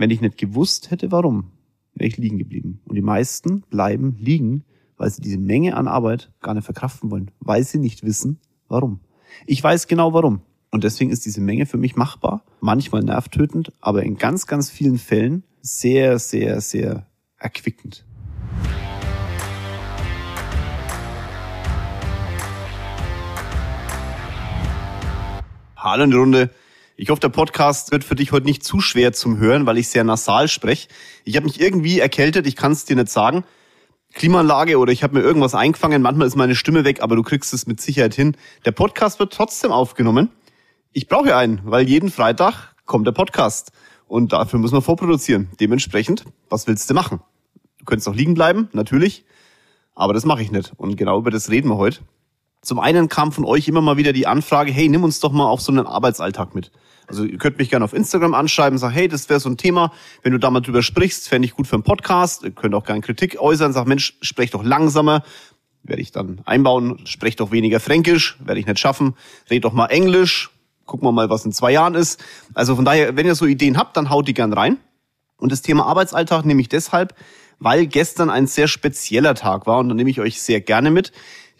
Wenn ich nicht gewusst hätte, warum, wäre ich liegen geblieben. Und die meisten bleiben liegen, weil sie diese Menge an Arbeit gar nicht verkraften wollen, weil sie nicht wissen, warum. Ich weiß genau warum. Und deswegen ist diese Menge für mich machbar, manchmal nervtötend, aber in ganz, ganz vielen Fällen sehr, sehr, sehr erquickend. Hallo in die Runde. Ich hoffe, der Podcast wird für dich heute nicht zu schwer zum Hören, weil ich sehr nasal spreche. Ich habe mich irgendwie erkältet, ich kann es dir nicht sagen. Klimaanlage oder ich habe mir irgendwas eingefangen, manchmal ist meine Stimme weg, aber du kriegst es mit Sicherheit hin. Der Podcast wird trotzdem aufgenommen. Ich brauche einen, weil jeden Freitag kommt der Podcast und dafür muss man vorproduzieren. Dementsprechend, was willst du machen? Du könntest noch liegen bleiben, natürlich, aber das mache ich nicht und genau über das reden wir heute. Zum einen kam von euch immer mal wieder die Anfrage, hey, nimm uns doch mal auf so einen Arbeitsalltag mit. Also ihr könnt mich gerne auf Instagram anschreiben, sagen, hey, das wäre so ein Thema, wenn du da mal drüber sprichst, fände ich gut für einen Podcast. Ihr könnt auch gerne Kritik äußern, sag, Mensch, sprech doch langsamer, werde ich dann einbauen, sprech doch weniger Fränkisch, werde ich nicht schaffen, red doch mal Englisch, gucken wir mal, was in zwei Jahren ist. Also von daher, wenn ihr so Ideen habt, dann haut die gern rein. Und das Thema Arbeitsalltag nehme ich deshalb, weil gestern ein sehr spezieller Tag war und da nehme ich euch sehr gerne mit.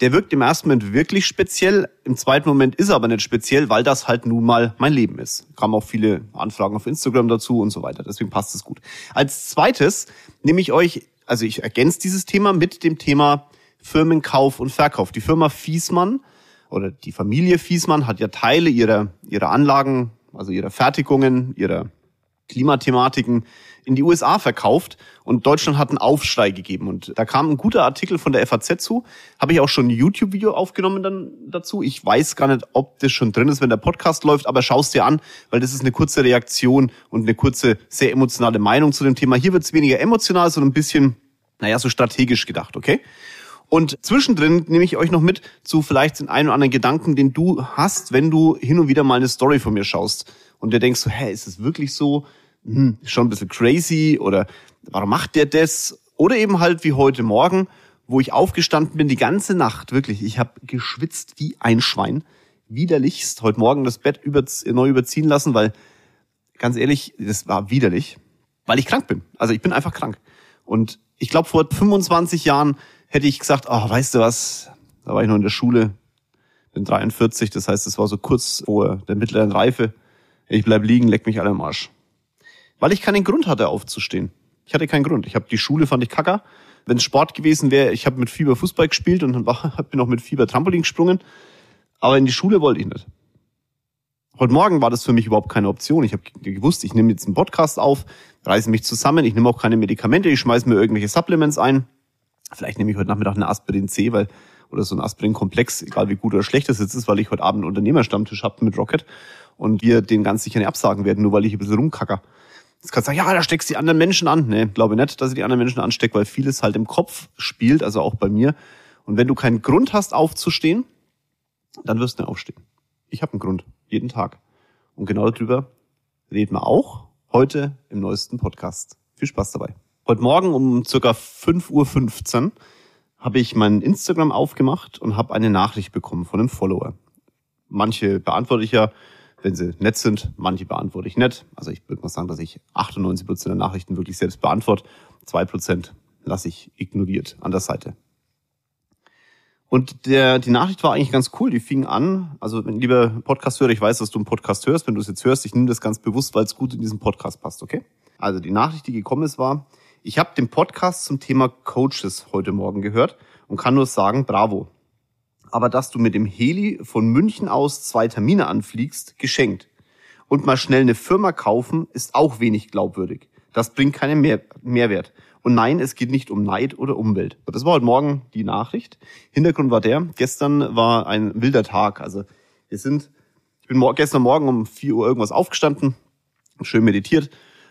Der wirkt im ersten Moment wirklich speziell, im zweiten Moment ist er aber nicht speziell, weil das halt nun mal mein Leben ist. Kamen auch viele Anfragen auf Instagram dazu und so weiter, deswegen passt es gut. Als zweites nehme ich euch, also ich ergänze dieses Thema mit dem Thema Firmenkauf und Verkauf. Die Firma Fiesmann oder die Familie Fiesmann hat ja Teile ihrer, ihrer Anlagen, also ihrer Fertigungen, ihrer Klimathematiken in die USA verkauft und Deutschland hat einen Aufschrei gegeben. Und da kam ein guter Artikel von der FAZ zu. Habe ich auch schon ein YouTube-Video aufgenommen dann dazu. Ich weiß gar nicht, ob das schon drin ist, wenn der Podcast läuft, aber schaust dir an, weil das ist eine kurze Reaktion und eine kurze, sehr emotionale Meinung zu dem Thema. Hier wird es weniger emotional, sondern ein bisschen, naja, so strategisch gedacht, okay? Und zwischendrin nehme ich euch noch mit zu vielleicht den einen oder anderen Gedanken, den du hast, wenn du hin und wieder mal eine Story von mir schaust und dir denkst so, hä, ist es wirklich so? Hm, schon ein bisschen crazy oder warum macht der das? Oder eben halt wie heute Morgen, wo ich aufgestanden bin die ganze Nacht, wirklich, ich habe geschwitzt wie ein Schwein, widerlichst, heute Morgen das Bett über, neu überziehen lassen, weil ganz ehrlich, das war widerlich, weil ich krank bin. Also ich bin einfach krank. Und ich glaube, vor 25 Jahren hätte ich gesagt, oh, weißt du was, da war ich noch in der Schule, bin 43, das heißt, es war so kurz vor der mittleren Reife. Ich bleib liegen, leck mich alle im Arsch. Weil ich keinen Grund hatte, aufzustehen. Ich hatte keinen Grund. Ich habe die Schule fand ich kacker. Wenn es Sport gewesen wäre, ich habe mit Fieber Fußball gespielt und hab, bin auch mit Fieber Trampolin gesprungen. Aber in die Schule wollte ich nicht. Heute Morgen war das für mich überhaupt keine Option. Ich habe gewusst, ich nehme jetzt einen Podcast auf, reiße mich zusammen, ich nehme auch keine Medikamente, ich schmeiße mir irgendwelche Supplements ein. Vielleicht nehme ich heute Nachmittag eine Aspirin C, weil oder so ein Aspirin-Komplex, egal wie gut oder schlecht das jetzt ist, weil ich heute Abend einen Unternehmerstammtisch habe mit Rocket und wir den ganz sicher nicht absagen werden, nur weil ich ein bisschen rumkacker. Jetzt kannst du sagen, ja, da steckst du die anderen Menschen an. Nee, glaube nicht, dass ich die anderen Menschen anstecke, weil vieles halt im Kopf spielt, also auch bei mir. Und wenn du keinen Grund hast, aufzustehen, dann wirst du nicht aufstehen. Ich habe einen Grund, jeden Tag. Und genau darüber reden wir auch heute im neuesten Podcast. Viel Spaß dabei. Heute Morgen um circa 5.15 Uhr habe ich mein Instagram aufgemacht und habe eine Nachricht bekommen von einem Follower. Manche beantworte ich ja wenn sie nett sind. Manche beantworte ich nett. Also ich würde mal sagen, dass ich 98 Prozent der Nachrichten wirklich selbst beantworte. Zwei Prozent lasse ich ignoriert an der Seite. Und der, die Nachricht war eigentlich ganz cool. Die fing an, also lieber Podcast-Hörer, ich weiß, dass du einen Podcast hörst. Wenn du es jetzt hörst, ich nehme das ganz bewusst, weil es gut in diesen Podcast passt, okay? Also die Nachricht, die gekommen ist, war, ich habe den Podcast zum Thema Coaches heute Morgen gehört und kann nur sagen, bravo aber dass du mit dem Heli von München aus zwei Termine anfliegst, geschenkt. Und mal schnell eine Firma kaufen, ist auch wenig glaubwürdig. Das bringt keinen Mehr Mehrwert. Und nein, es geht nicht um Neid oder Umwelt. Das war heute Morgen die Nachricht. Hintergrund war der, gestern war ein wilder Tag. Also wir sind, ich bin gestern Morgen um 4 Uhr irgendwas aufgestanden, schön meditiert,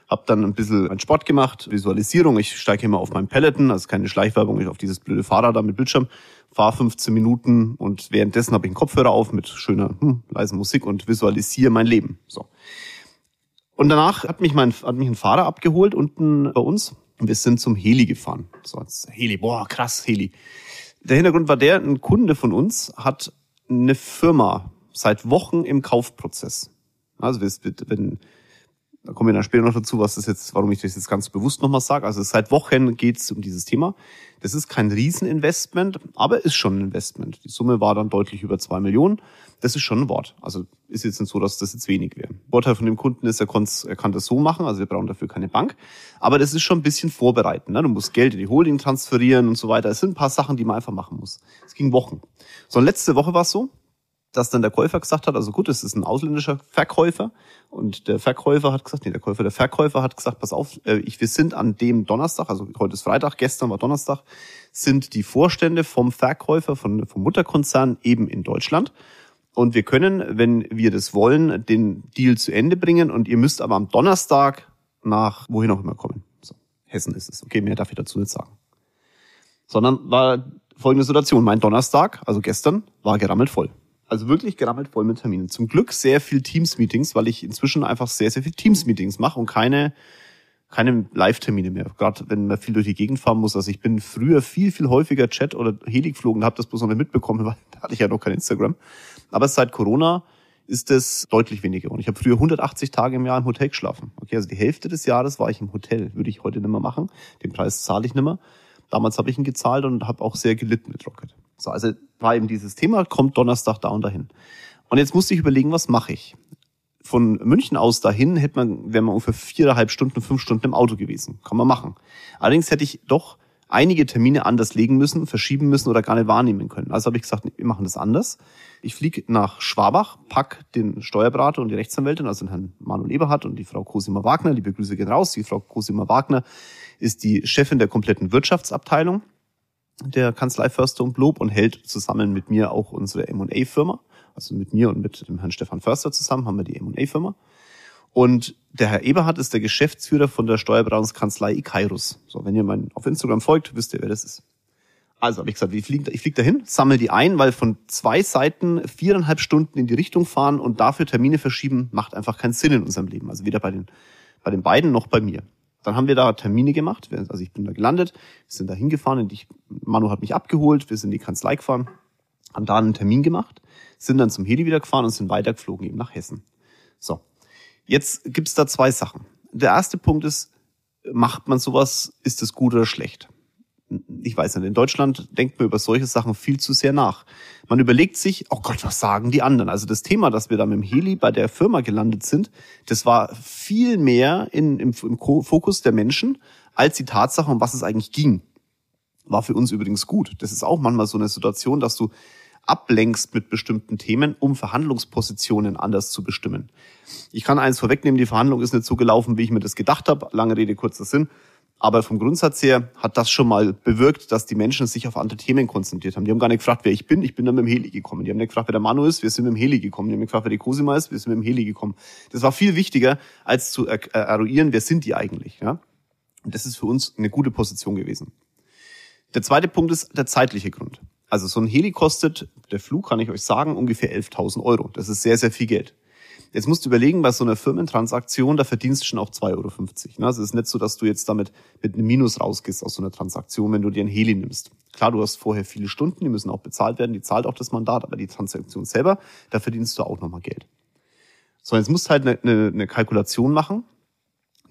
habe dann ein bisschen einen Sport gemacht, Visualisierung. Ich steige immer auf meinen Peloton, also keine Schleichwerbung, ich auf dieses blöde Fahrrad da mit Bildschirm, fahre 15 Minuten und währenddessen habe ich einen Kopfhörer auf mit schöner, hm, leisen Musik und visualisiere mein Leben. So. Und danach hat mich mein hat mich ein Fahrer abgeholt unten bei uns und wir sind zum Heli gefahren. So, Heli, boah, krass, Heli. Der Hintergrund war der, ein Kunde von uns hat eine Firma seit Wochen im Kaufprozess. Also wenn Da kommen wir dann später noch dazu, was das jetzt, warum ich das jetzt ganz bewusst nochmal sage. Also seit Wochen geht es um dieses Thema. Das ist kein Rieseninvestment, aber ist schon ein Investment. Die Summe war dann deutlich über zwei Millionen. Das ist schon ein Wort. Also ist jetzt nicht so, dass das jetzt wenig wäre. Vorteil von dem Kunden ist, er, er kann das so machen, also wir brauchen dafür keine Bank. Aber das ist schon ein bisschen vorbereiten. Ne? Du musst Geld in die Holding transferieren und so weiter. Es sind ein paar Sachen, die man einfach machen muss. Es ging Wochen. So, letzte Woche war es so, dass dann der Käufer gesagt hat, also gut, es ist ein ausländischer Verkäufer und der Verkäufer hat gesagt, nee, der Käufer, der Verkäufer hat gesagt, pass auf, äh, ich, wir sind an dem Donnerstag, also heute ist Freitag, gestern war Donnerstag, sind die Vorstände vom Verkäufer, von, vom Mutterkonzern eben in Deutschland und wir können, wenn wir das wollen, den Deal zu Ende bringen und ihr müsst aber am Donnerstag nach wohin auch immer kommen. So, Hessen ist es. Okay, mehr darf ich dazu nicht sagen. Sondern war folgende Situation. Mein Donnerstag, also gestern, war gerammelt voll. Also wirklich gerammelt voll mit Terminen. Zum Glück sehr viel Teams-Meetings, weil ich inzwischen einfach sehr, sehr viel Teams-Meetings mache und keine, keine Live-Termine mehr. Gerade wenn man viel durch die Gegend fahren muss. Also ich bin früher viel, viel häufiger Chat oder Heli geflogen, habe das bloß noch nicht mitbekommen, weil da hatte ich ja noch kein Instagram. Aber seit Corona ist es deutlich weniger. Und ich habe früher 180 Tage im Jahr im Hotel geschlafen. Okay, also die Hälfte des Jahres war ich im Hotel. Würde ich heute nicht mehr machen. Den Preis zahle ich nicht mehr. Damals habe ich ihn gezahlt und habe auch sehr gelitten mit Rocket. So, also war eben dieses Thema, kommt Donnerstag da und dahin. Und jetzt musste ich überlegen, was mache ich? Von München aus dahin hätte man, wäre man ungefähr viereinhalb Stunden, fünf Stunden im Auto gewesen. Kann man machen. Allerdings hätte ich doch einige Termine anders legen müssen, verschieben müssen oder gar nicht wahrnehmen können. Also habe ich gesagt, wir machen das anders. Ich fliege nach Schwabach, pack den Steuerberater und die Rechtsanwältin, also den Herrn Manuel Eberhardt und die Frau Cosima Wagner. Liebe Grüße gehen raus. Die Frau Cosima Wagner ist die Chefin der kompletten Wirtschaftsabteilung der Kanzlei Förster und Lob und hält zusammen mit mir auch unsere M&A-Firma. Also mit mir und mit dem Herrn Stefan Förster zusammen haben wir die M&A-Firma. Und der Herr Eberhardt ist der Geschäftsführer von der Steuerberatungskanzlei Ikairus. So, wenn ihr mein auf Instagram folgt, wisst ihr, wer das ist. Also habe ich gesagt, ich fliege flieg dahin, sammel die ein, weil von zwei Seiten viereinhalb Stunden in die Richtung fahren und dafür Termine verschieben, macht einfach keinen Sinn in unserem Leben. Also weder bei den, bei den beiden noch bei mir. Dann haben wir da Termine gemacht. Also ich bin da gelandet, wir sind da hingefahren und ich, Manu hat mich abgeholt, wir sind in die Kanzlei gefahren, haben da einen Termin gemacht, sind dann zum Heli wieder gefahren und sind weitergeflogen eben nach Hessen. So, jetzt gibt's da zwei Sachen. Der erste Punkt ist, macht man sowas, ist es gut oder schlecht? Ich weiß nicht, in Deutschland denkt man über solche Sachen viel zu sehr nach. Man überlegt sich, oh Gott, was sagen die anderen? Also das Thema, dass wir da mit dem Heli bei der Firma gelandet sind, das war viel mehr in, im, im Fokus der Menschen als die Tatsache, um was es eigentlich ging. War für uns übrigens gut. Das ist auch manchmal so eine Situation, dass du ablenkst mit bestimmten Themen, um Verhandlungspositionen anders zu bestimmen. Ich kann eins vorwegnehmen, die Verhandlung ist nicht so gelaufen, wie ich mir das gedacht habe. Lange Rede, kurzer Sinn. Aber vom Grundsatz her hat das schon mal bewirkt, dass die Menschen sich auf andere Themen konzentriert haben. Die haben gar nicht gefragt, wer ich bin. Ich bin dann mit dem Heli gekommen. Die haben nicht gefragt, wer der Manu ist. Wir sind mit dem Heli gekommen. Die haben nicht gefragt, wer die Cosima ist. Wir sind mit dem Heli gekommen. Das war viel wichtiger, als zu eruieren, wer sind die eigentlich. Ja? Und das ist für uns eine gute Position gewesen. Der zweite Punkt ist der zeitliche Grund. Also so ein Heli kostet, der Flug kann ich euch sagen, ungefähr 11.000 Euro. Das ist sehr, sehr viel Geld. Jetzt musst du überlegen, bei so einer Firmentransaktion, da verdienst du schon auch 2,50 Euro. Ne? Also es ist nicht so, dass du jetzt damit mit einem Minus rausgehst aus so einer Transaktion, wenn du dir ein Heli nimmst. Klar, du hast vorher viele Stunden, die müssen auch bezahlt werden, die zahlt auch das Mandat, aber die Transaktion selber, da verdienst du auch nochmal Geld. So, jetzt musst du halt eine, eine, eine Kalkulation machen.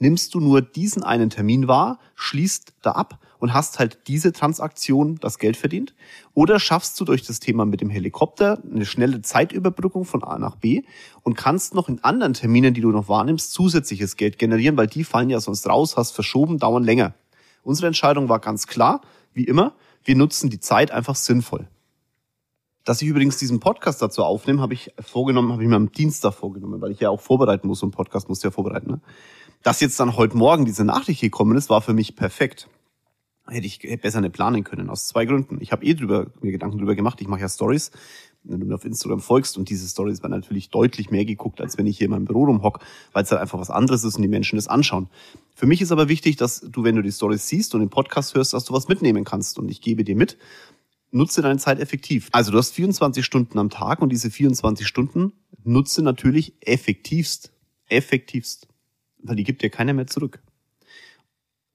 Nimmst du nur diesen einen Termin wahr, schließt da ab und hast halt diese Transaktion das Geld verdient? Oder schaffst du durch das Thema mit dem Helikopter eine schnelle Zeitüberbrückung von A nach B und kannst noch in anderen Terminen, die du noch wahrnimmst, zusätzliches Geld generieren, weil die fallen ja sonst raus, hast verschoben, dauern länger. Unsere Entscheidung war ganz klar, wie immer, wir nutzen die Zeit einfach sinnvoll. Dass ich übrigens diesen Podcast dazu aufnehme, habe ich vorgenommen, habe ich mir am Dienstag vorgenommen, weil ich ja auch vorbereiten muss. Einen Podcast musst du ja vorbereiten. Ne? Dass jetzt dann heute Morgen diese Nachricht gekommen ist, war für mich perfekt hätte ich besser nicht planen können, aus zwei Gründen. Ich habe eh drüber, mir Gedanken drüber gemacht, ich mache ja Stories. Wenn du mir auf Instagram folgst und diese Stories werden natürlich deutlich mehr geguckt, als wenn ich hier in meinem Büro rumhock, weil es halt einfach was anderes ist und die Menschen das anschauen. Für mich ist aber wichtig, dass du, wenn du die Stories siehst und den Podcast hörst, dass du was mitnehmen kannst. Und ich gebe dir mit, nutze deine Zeit effektiv. Also du hast 24 Stunden am Tag und diese 24 Stunden nutze natürlich effektivst. Effektivst. Weil die gibt dir keiner mehr zurück.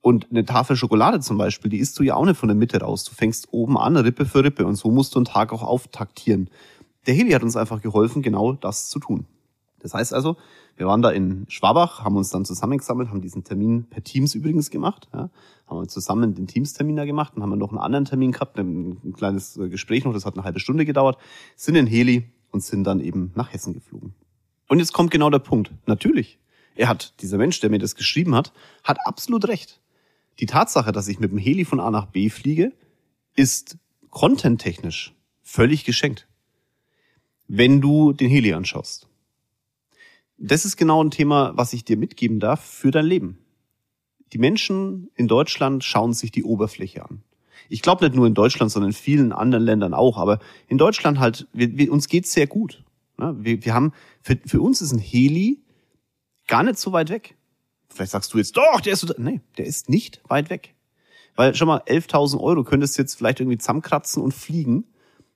Und eine Tafel Schokolade zum Beispiel, die isst du ja auch nicht von der Mitte raus. Du fängst oben an, Rippe für Rippe. Und so musst du einen Tag auch auftaktieren. Der Heli hat uns einfach geholfen, genau das zu tun. Das heißt also, wir waren da in Schwabach, haben uns dann zusammengesammelt, haben diesen Termin per Teams übrigens gemacht, ja, haben wir zusammen den Teams-Termin da gemacht, dann haben wir noch einen anderen Termin gehabt, ein kleines äh, Gespräch noch, das hat eine halbe Stunde gedauert, sind in Heli und sind dann eben nach Hessen geflogen. Und jetzt kommt genau der Punkt. Natürlich, er hat, dieser Mensch, der mir das geschrieben hat, hat absolut recht. Die Tatsache, dass ich mit dem Heli von A nach B fliege, ist contenttechnisch völlig geschenkt. Wenn du den Heli anschaust. Das ist genau ein Thema, was ich dir mitgeben darf für dein Leben. Die Menschen in Deutschland schauen sich die Oberfläche an. Ich glaube nicht nur in Deutschland, sondern in vielen anderen Ländern auch. Aber in Deutschland halt, wir, wir, uns geht's sehr gut. Wir, wir haben, für, für uns ist ein Heli gar nicht so weit weg. Vielleicht sagst du jetzt, doch, der ist so, nee, der ist nicht weit weg. Weil schon mal 11.000 Euro könntest du jetzt vielleicht irgendwie zusammenkratzen und fliegen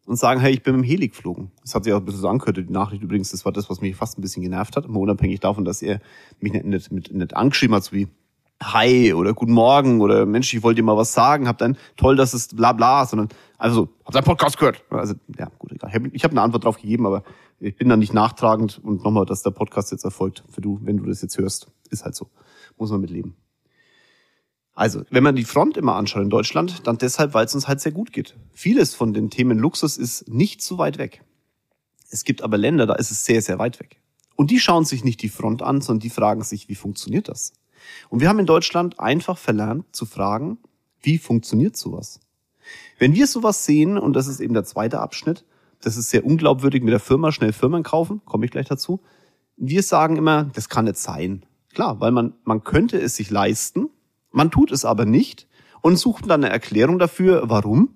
und sagen, hey, ich bin mit dem Heli geflogen. Das hat sich auch ein bisschen so angehört. Die Nachricht übrigens, das war das, was mich fast ein bisschen genervt hat. Mal unabhängig davon, dass er mich nicht, nicht, nicht, nicht angeschrieben hat, so wie Hi oder Guten Morgen oder Mensch, ich wollte dir mal was sagen, hab dann toll, dass es bla bla, sondern also hab deinen Podcast gehört. Also ja, gut, egal. Ich habe eine Antwort drauf gegeben, aber ich bin da nicht nachtragend und nochmal, dass der Podcast jetzt erfolgt für du, wenn du das jetzt hörst, ist halt so, muss man mitleben. Also, wenn man die Front immer anschaut in Deutschland, dann deshalb, weil es uns halt sehr gut geht. Vieles von den Themen Luxus ist nicht so weit weg. Es gibt aber Länder, da ist es sehr, sehr weit weg. Und die schauen sich nicht die Front an, sondern die fragen sich, wie funktioniert das? Und wir haben in Deutschland einfach verlernt zu fragen, wie funktioniert sowas? Wenn wir sowas sehen, und das ist eben der zweite Abschnitt, das ist sehr unglaubwürdig mit der Firma, schnell Firmen kaufen, komme ich gleich dazu. Wir sagen immer, das kann nicht sein. Klar, weil man, man könnte es sich leisten, man tut es aber nicht und sucht dann eine Erklärung dafür, warum.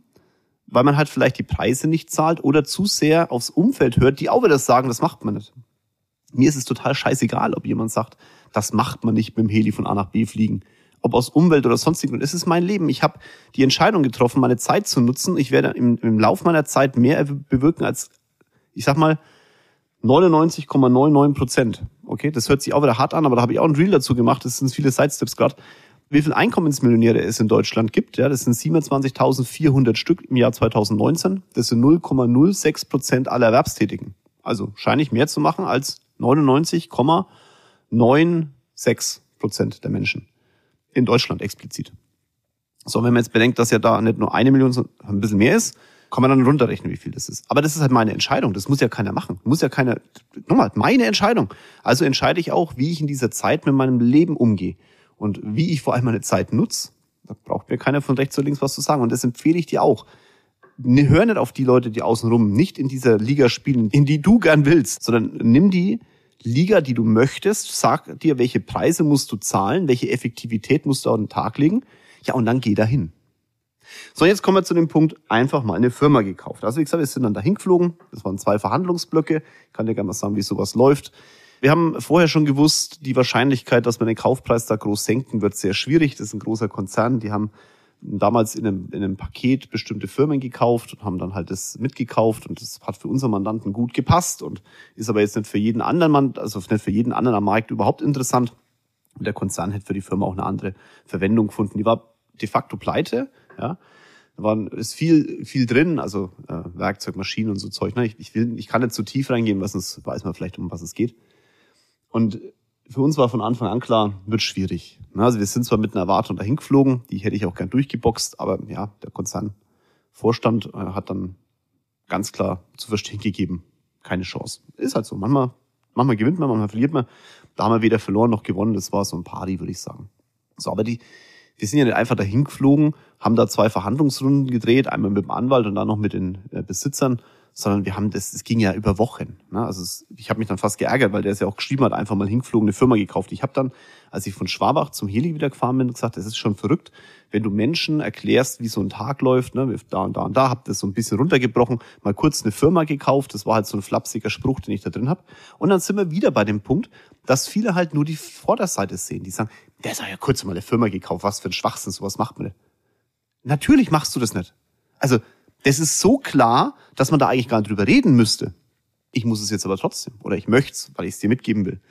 Weil man halt vielleicht die Preise nicht zahlt oder zu sehr aufs Umfeld hört, die auch wieder sagen, das macht man nicht. Mir ist es total scheißegal, ob jemand sagt, das macht man nicht mit dem Heli von A nach B fliegen. Ob aus Umwelt oder sonstigen. Es ist mein Leben. Ich habe die Entscheidung getroffen, meine Zeit zu nutzen. Ich werde im, im Lauf meiner Zeit mehr bewirken als, ich sag mal, 99,99 Prozent. Okay, das hört sich auch wieder hart an, aber da habe ich auch ein Reel dazu gemacht. Das sind viele Sidesteps gerade. Wie viele Einkommensmillionäre es in Deutschland gibt, ja, das sind 27.400 Stück im Jahr 2019. Das sind 0,06 Prozent aller Erwerbstätigen. Also scheine ich mehr zu machen als 99,96 Prozent der Menschen in Deutschland explizit. So, wenn man jetzt bedenkt, dass ja da nicht nur eine Million, sondern ein bisschen mehr ist, kann man dann runterrechnen, wie viel das ist. Aber das ist halt meine Entscheidung. Das muss ja keiner machen. Muss ja keiner, nochmal, meine Entscheidung. Also entscheide ich auch, wie ich in dieser Zeit mit meinem Leben umgehe. Und wie ich vor allem meine Zeit nutze. Da braucht mir keiner von rechts oder links was zu sagen. Und das empfehle ich dir auch. Hör nicht auf die Leute, die außenrum nicht in dieser Liga spielen, in die du gern willst, sondern nimm die, Liga, die du möchtest, sag dir, welche Preise musst du zahlen, welche Effektivität musst du an den Tag legen. Ja, und dann geh dahin. So, jetzt kommen wir zu dem Punkt, einfach mal eine Firma gekauft. Also wie gesagt, wir sind dann dahin geflogen. Das waren zwei Verhandlungsblöcke. Ich kann dir gerne mal sagen, wie sowas läuft. Wir haben vorher schon gewusst, die Wahrscheinlichkeit, dass wir den Kaufpreis da groß senken, wird sehr schwierig. Das ist ein großer Konzern. Die haben damals in einem, in einem Paket bestimmte Firmen gekauft und haben dann halt das mitgekauft und das hat für unseren Mandanten gut gepasst und ist aber jetzt nicht für jeden anderen Mann, also nicht für jeden anderen am Markt überhaupt interessant. Und der Konzern hätte für die Firma auch eine andere Verwendung gefunden. Die war de facto pleite, ja. Da waren, ist viel, viel drin, also äh, Werkzeug, Maschinen und so Zeug. Ne? Ich, ich, will, ich kann nicht zu tief reingehen, was es weiß man vielleicht, um was es geht. Und für uns war von Anfang an klar, wird schwierig. Also wir sind zwar mit einer Erwartung dahin geflogen, die hätte ich auch gern durchgeboxt, aber ja, der Konzernvorstand äh, hat dann ganz klar zu verstehen gegeben, keine Chance. Ist halt so. Manchmal, manchmal gewinnt man, manchmal verliert man. Da haben wir weder verloren noch gewonnen. Das war so ein Party, würde ich sagen. So, aber die, die sind ja nicht einfach dahin geflogen, haben da zwei Verhandlungsrunden gedreht, einmal mit dem Anwalt und dann noch mit den äh, Besitzern sondern wir haben das, es ging ja über Wochen. Ne? Also es, ich habe mich dann fast geärgert, weil der es ja auch geschrieben hat, einfach mal hingeflogen, eine Firma gekauft. Ich habe dann, als ich von Schwabach zum Heli wieder gefahren bin, gesagt, das ist schon verrückt, wenn du Menschen erklärst, wie so ein Tag läuft, ne, da und da und da, hab das so ein bisschen runtergebrochen, mal kurz eine Firma gekauft, das war halt so ein flapsiger Spruch, den ich da drin habe. Und dann sind wir wieder bei dem Punkt, dass viele halt nur die Vorderseite sehen, die sagen, der hat ja kurz mal eine Firma gekauft, was für ein Schwachsinn, sowas macht man. Natürlich machst du das nicht. Also das ist so klar, dass man da eigentlich gar nicht drüber reden müsste. Ich muss es jetzt aber trotzdem. Oder ich möchte es, weil ich es dir mitgeben will.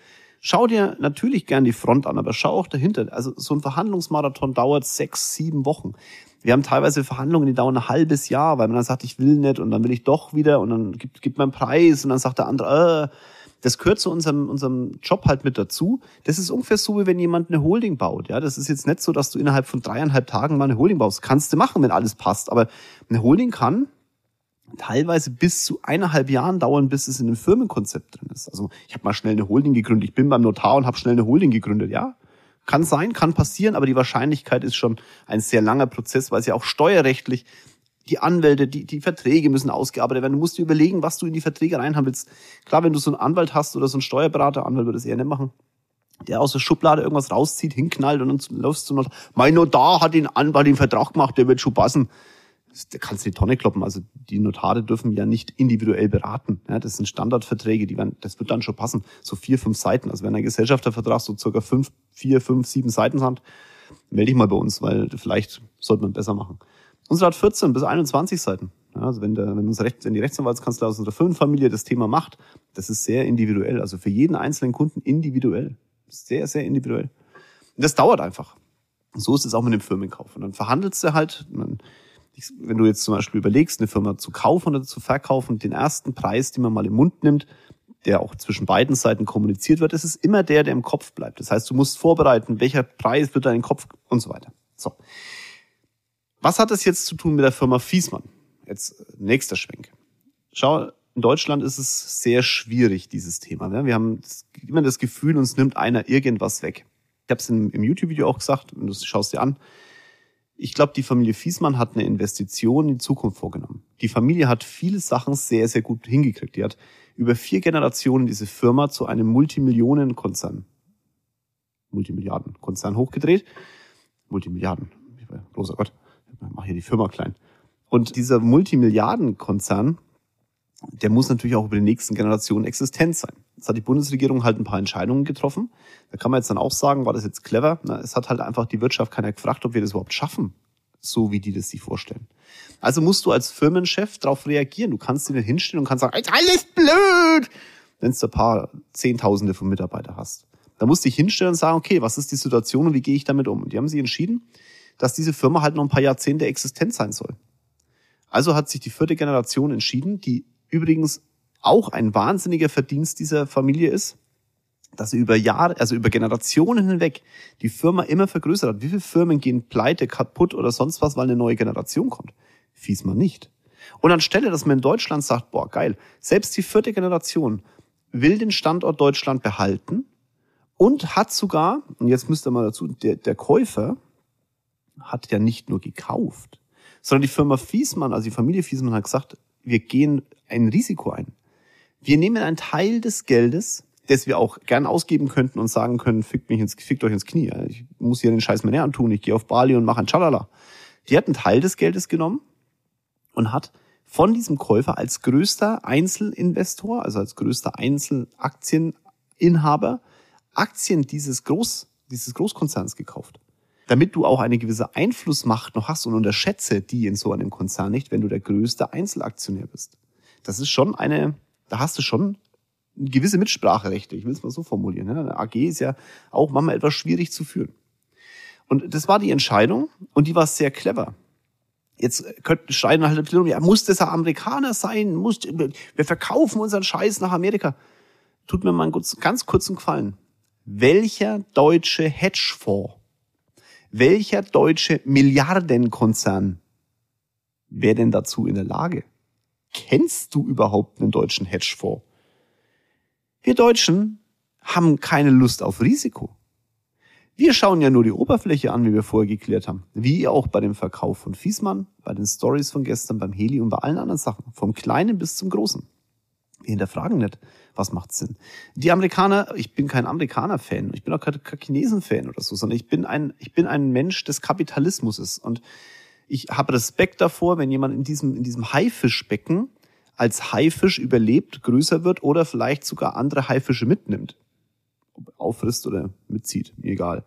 Schau dir natürlich gern die Front an, aber schau auch dahinter. Also so ein Verhandlungsmarathon dauert sechs, sieben Wochen. Wir haben teilweise Verhandlungen, die dauern ein halbes Jahr, weil man dann sagt, ich will nicht und dann will ich doch wieder und dann gibt, gibt man einen Preis und dann sagt der andere, äh, Das gehört zu unserem, unserem Job halt mit dazu. Das ist ungefähr so, wie wenn jemand eine Holding baut. Ja, das ist jetzt nicht so, dass du innerhalb von dreieinhalb Tagen mal eine Holding baust. Kannst du machen, wenn alles passt. Aber eine Holding kann teilweise bis zu eineinhalb Jahren dauern, bis es in einem Firmenkonzept drin ist. Also ich habe mal schnell eine Holding gegründet. Ich bin beim Notar und habe schnell eine Holding gegründet. Ja, kann sein, kann passieren, aber die Wahrscheinlichkeit ist schon ein sehr langer Prozess, weil es ja auch steuerrechtlich die Anwälte, die, die Verträge müssen ausgearbeitet werden. Du musst dir überlegen, was du in die Verträge reinhaben willst. Klar, wenn du so einen Anwalt hast oder so einen Steuerberater, Anwalt würde es eher nicht machen, der aus der Schublade irgendwas rauszieht, hinknallt und dann läufst du noch, mein Notar hat den Anwalt den Vertrag gemacht, der wird schon passen da kannst du die Tonne kloppen. Also die Notare dürfen ja nicht individuell beraten. Ja, das sind Standardverträge, die werden, das wird dann schon passen. So vier, fünf Seiten. Also wenn ein Gesellschaftervertrag so circa fünf, vier, fünf, sieben Seiten hat, melde dich mal bei uns, weil vielleicht sollte man besser machen. Unsere hat 14 bis 21 Seiten. Ja, also wenn, der, wenn, unser Recht, wenn die Rechtsanwaltskanzlei aus unserer Firmenfamilie das Thema macht, das ist sehr individuell. Also für jeden einzelnen Kunden individuell. Sehr, sehr individuell. Und das dauert einfach. So ist es auch mit dem Firmenkauf. Und dann verhandelst du halt, wenn du jetzt zum Beispiel überlegst, eine Firma zu kaufen oder zu verkaufen, den ersten Preis, den man mal im Mund nimmt, der auch zwischen beiden Seiten kommuniziert wird, ist es immer der, der im Kopf bleibt. Das heißt, du musst vorbereiten, welcher Preis wird dein Kopf und so weiter. So. Was hat das jetzt zu tun mit der Firma Fiesmann? Jetzt äh, nächster Schwenk. Schau, in Deutschland ist es sehr schwierig, dieses Thema. Wir haben immer das Gefühl, uns nimmt einer irgendwas weg. Ich habe es im YouTube-Video auch gesagt, wenn du es schaust dir an, ich glaube, die Familie Fiesmann hat eine Investition in die Zukunft vorgenommen. Die Familie hat viele Sachen sehr, sehr gut hingekriegt. Die hat über vier Generationen diese Firma zu einem Multimillionenkonzern, Multimilliardenkonzern hochgedreht. Multimilliarden, großer Gott, ich mache hier die Firma klein. Und dieser Multimilliardenkonzern, der muss natürlich auch über die nächsten Generationen existent sein. Jetzt hat die Bundesregierung halt ein paar Entscheidungen getroffen. Da kann man jetzt dann auch sagen, war das jetzt clever? Na, es hat halt einfach die Wirtschaft keiner gefragt, ob wir das überhaupt schaffen, so wie die das sich vorstellen. Also musst du als Firmenchef darauf reagieren. Du kannst dir nicht hinstellen und kannst sagen, alles blöd, wenn du ein paar Zehntausende von Mitarbeitern hast. Da musst du dich hinstellen und sagen, okay, was ist die Situation und wie gehe ich damit um? Und die haben sich entschieden, dass diese Firma halt noch ein paar Jahrzehnte existent sein soll. Also hat sich die vierte Generation entschieden, die übrigens auch ein wahnsinniger Verdienst dieser Familie ist, dass sie über Jahre, also über Generationen hinweg die Firma immer vergrößert hat. Wie viele Firmen gehen pleite, kaputt oder sonst was, weil eine neue Generation kommt? Fies man nicht. Und anstelle, dass man in Deutschland sagt, boah, geil, selbst die vierte Generation will den Standort Deutschland behalten und hat sogar, und jetzt müsst ihr mal dazu, der, der Käufer hat ja nicht nur gekauft, sondern die Firma Fiesmann, also die Familie Fiesmann hat gesagt, wir gehen ein Risiko ein. Wir nehmen einen Teil des Geldes, das wir auch gern ausgeben könnten und sagen können, fickt mich ins, fickt euch ins Knie. Ich muss hier den Scheiß mehr antun. Ich gehe auf Bali und mache ein Chalala. Die hat einen Teil des Geldes genommen und hat von diesem Käufer als größter Einzelinvestor, also als größter Einzelaktieninhaber, Aktien dieses Groß, dieses Großkonzerns gekauft. Damit du auch eine gewisse Einflussmacht noch hast und unterschätze die in so einem Konzern nicht, wenn du der größte Einzelaktionär bist. Das ist schon eine, da hast du schon gewisse Mitspracherechte. Ich will es mal so formulieren. Eine AG ist ja auch manchmal etwas schwierig zu führen. Und das war die Entscheidung und die war sehr clever. Jetzt könnten streiten halt viele, ja, muss das ein Amerikaner sein? Muss, wir verkaufen unseren Scheiß nach Amerika. Tut mir mal einen ganz kurzen Gefallen. Welcher deutsche Hedgefonds, welcher deutsche Milliardenkonzern wäre denn dazu in der Lage? Kennst du überhaupt einen deutschen Hedgefonds? Wir Deutschen haben keine Lust auf Risiko. Wir schauen ja nur die Oberfläche an, wie wir vorher geklärt haben. Wie auch bei dem Verkauf von Fiesmann, bei den Stories von gestern, beim Heli und bei allen anderen Sachen. Vom Kleinen bis zum Großen. Wir hinterfragen nicht, was macht Sinn. Die Amerikaner, ich bin kein Amerikaner-Fan, ich bin auch kein Chinesen-Fan oder so, sondern ich bin ein, ich bin ein Mensch des Kapitalismus. Und ich habe Respekt davor, wenn jemand in diesem, in diesem Haifischbecken als Haifisch überlebt, größer wird oder vielleicht sogar andere Haifische mitnimmt. Ob auffrisst oder mitzieht, mir egal.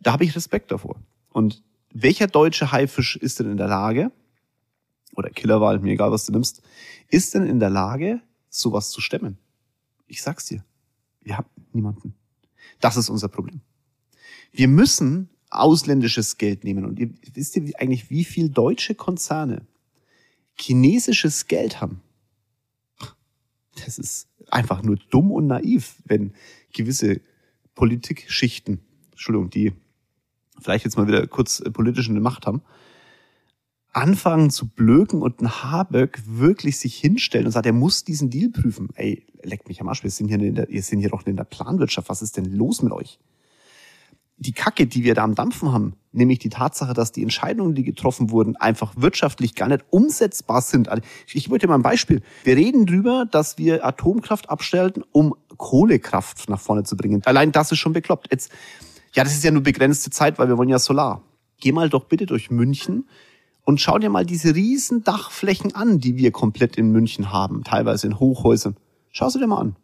Da habe ich Respekt davor. Und welcher deutsche Haifisch ist denn in der Lage, oder Killerwahl, mir egal was du nimmst, ist denn in der Lage, sowas zu stemmen? Ich sag's dir. Wir haben niemanden. Das ist unser Problem. Wir müssen ausländisches Geld nehmen. Und ihr wisst ihr eigentlich, wie viel deutsche Konzerne chinesisches Geld haben? Das ist einfach nur dumm und naiv, wenn gewisse Politikschichten, Entschuldigung, die vielleicht jetzt mal wieder kurz äh, politische Macht haben, anfangen zu blöken und ein Habeck wirklich sich hinstellen und sagt, er muss diesen Deal prüfen. Ey, leckt mich am Arsch, wir sind hier, in der, wir sind hier doch in der Planwirtschaft, was ist denn los mit euch? Die Kacke, die wir da am Dampfen haben, nämlich die Tatsache, dass die Entscheidungen, die getroffen wurden, einfach wirtschaftlich gar nicht umsetzbar sind. Also ich wollte mal ein Beispiel. Wir reden drüber, dass wir Atomkraft abstellen, um Kohlekraft nach vorne zu bringen. Allein das ist schon bekloppt. Jetzt, ja, das ist ja nur begrenzte Zeit, weil wir wollen ja Solar. Geh mal doch bitte durch München und schau dir mal diese riesen Dachflächen an, die wir komplett in München haben, teilweise in Hochhäusern. Schau sie dir mal an.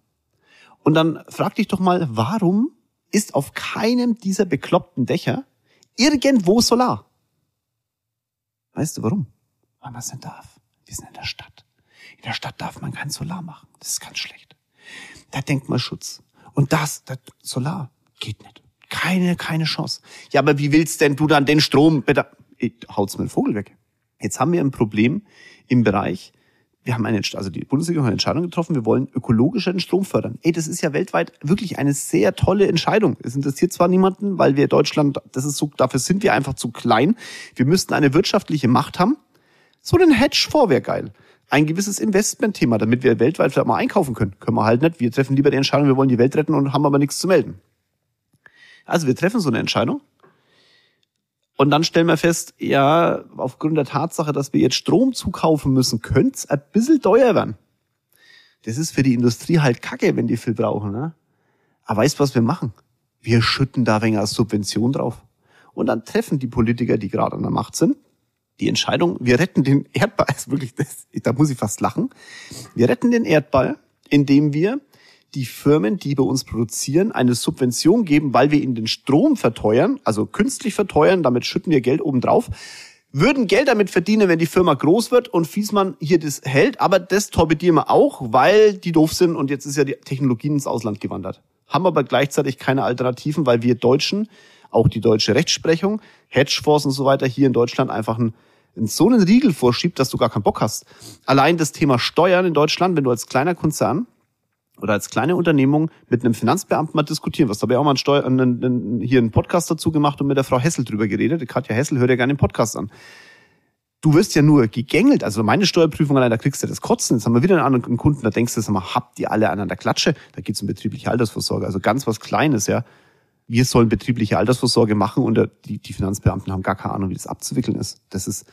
Und dann frag dich doch mal, warum ist auf keinem dieser bekloppten Dächer irgendwo Solar? Weißt du warum? Weil man es nicht darf. Wir sind in der Stadt. In der Stadt darf man kein Solar machen. Das ist ganz schlecht. Da denkt man Schutz. Und das, das Solar geht nicht. Keine, keine Chance. Ja, aber wie willst denn du dann den Strom, bitte, haut's mir den Vogel weg. Jetzt haben wir ein Problem im Bereich, wir haben eine, also die Bundesregierung hat eine Entscheidung getroffen, wir wollen ökologischen Strom fördern. Ey, das ist ja weltweit wirklich eine sehr tolle Entscheidung. Es interessiert zwar niemanden, weil wir Deutschland, das ist so, dafür sind wir einfach zu klein. Wir müssten eine wirtschaftliche Macht haben. So ein Hedgefonds wäre geil. Ein gewisses Investmentthema, damit wir weltweit vielleicht mal einkaufen können. Können wir halt nicht. Wir treffen lieber die Entscheidung, wir wollen die Welt retten und haben aber nichts zu melden. Also wir treffen so eine Entscheidung. Und dann stellen wir fest, ja, aufgrund der Tatsache, dass wir jetzt Strom zukaufen müssen, könnte es ein bisschen teuer werden. Das ist für die Industrie halt kacke, wenn die viel brauchen. Ne? Aber weißt du, was wir machen? Wir schütten da wegen als Subvention drauf. Und dann treffen die Politiker, die gerade an der Macht sind, die Entscheidung, wir retten den Erdball, ist wirklich, das, da muss ich fast lachen. Wir retten den Erdball, indem wir die Firmen, die bei uns produzieren, eine Subvention geben, weil wir ihnen den Strom verteuern, also künstlich verteuern, damit schütten wir Geld obendrauf, würden Geld damit verdienen, wenn die Firma groß wird und Fiesmann hier das hält, aber das torpedieren wir auch, weil die doof sind und jetzt ist ja die Technologie ins Ausland gewandert. Haben aber gleichzeitig keine Alternativen, weil wir Deutschen, auch die deutsche Rechtsprechung, Hedgefonds und so weiter hier in Deutschland einfach einen so einen Riegel vorschiebt, dass du gar keinen Bock hast. Allein das Thema Steuern in Deutschland, wenn du als kleiner Konzern oder als kleine Unternehmung mit einem Finanzbeamten mal diskutieren. Was da habe ich auch mal einen Steuer, einen, einen, hier einen Podcast dazu gemacht und mit der Frau Hessel drüber geredet. Katja Hessel hört ja gerne den Podcast an. Du wirst ja nur gegängelt. Also meine Steuerprüfung allein, da kriegst du das Kotzen. Jetzt haben wir wieder einen anderen Kunden, da denkst du, sag mal, habt ihr alle an der Klatsche? Da geht's um betriebliche Altersvorsorge. Also ganz was Kleines, ja. Wir sollen betriebliche Altersvorsorge machen und die, die Finanzbeamten haben gar keine Ahnung, wie das abzuwickeln ist. Das ist,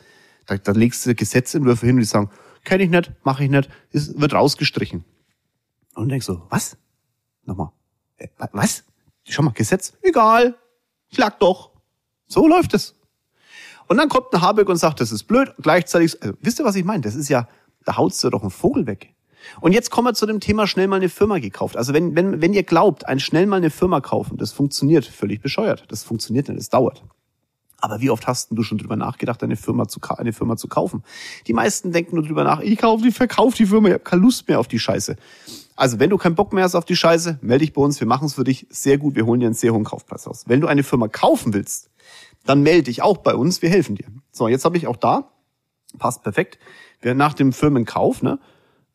da, da legst du Gesetzentwürfe hin und die sagen, kenne ich nicht, mache ich nicht, es wird rausgestrichen. Und denkst so, was? Nochmal. Äh, was? Schau mal, Gesetz? Egal. Schlag doch. So läuft es. Und dann kommt ein Habeck und sagt, das ist blöd. Gleichzeitig, also, wisst ihr, was ich meine? Das ist ja, da haut's dir doch einen Vogel weg. Und jetzt kommen wir zu dem Thema schnell mal eine Firma gekauft. Also wenn, wenn, wenn ihr glaubt, ein schnell mal eine Firma kaufen, das funktioniert völlig bescheuert. Das funktioniert nicht, das dauert. Aber wie oft hast du schon drüber nachgedacht, eine Firma zu, eine Firma zu kaufen? Die meisten denken nur drüber nach, ich kaufe die, verkaufe die Firma, ich habe keine Lust mehr auf die Scheiße. Also wenn du keinen Bock mehr hast auf die Scheiße, melde dich bei uns, wir machen es für dich sehr gut, wir holen dir einen sehr hohen Kaufpreis aus. Wenn du eine Firma kaufen willst, dann melde dich auch bei uns, wir helfen dir. So, jetzt habe ich auch da, passt perfekt, nach dem Firmenkauf, ne,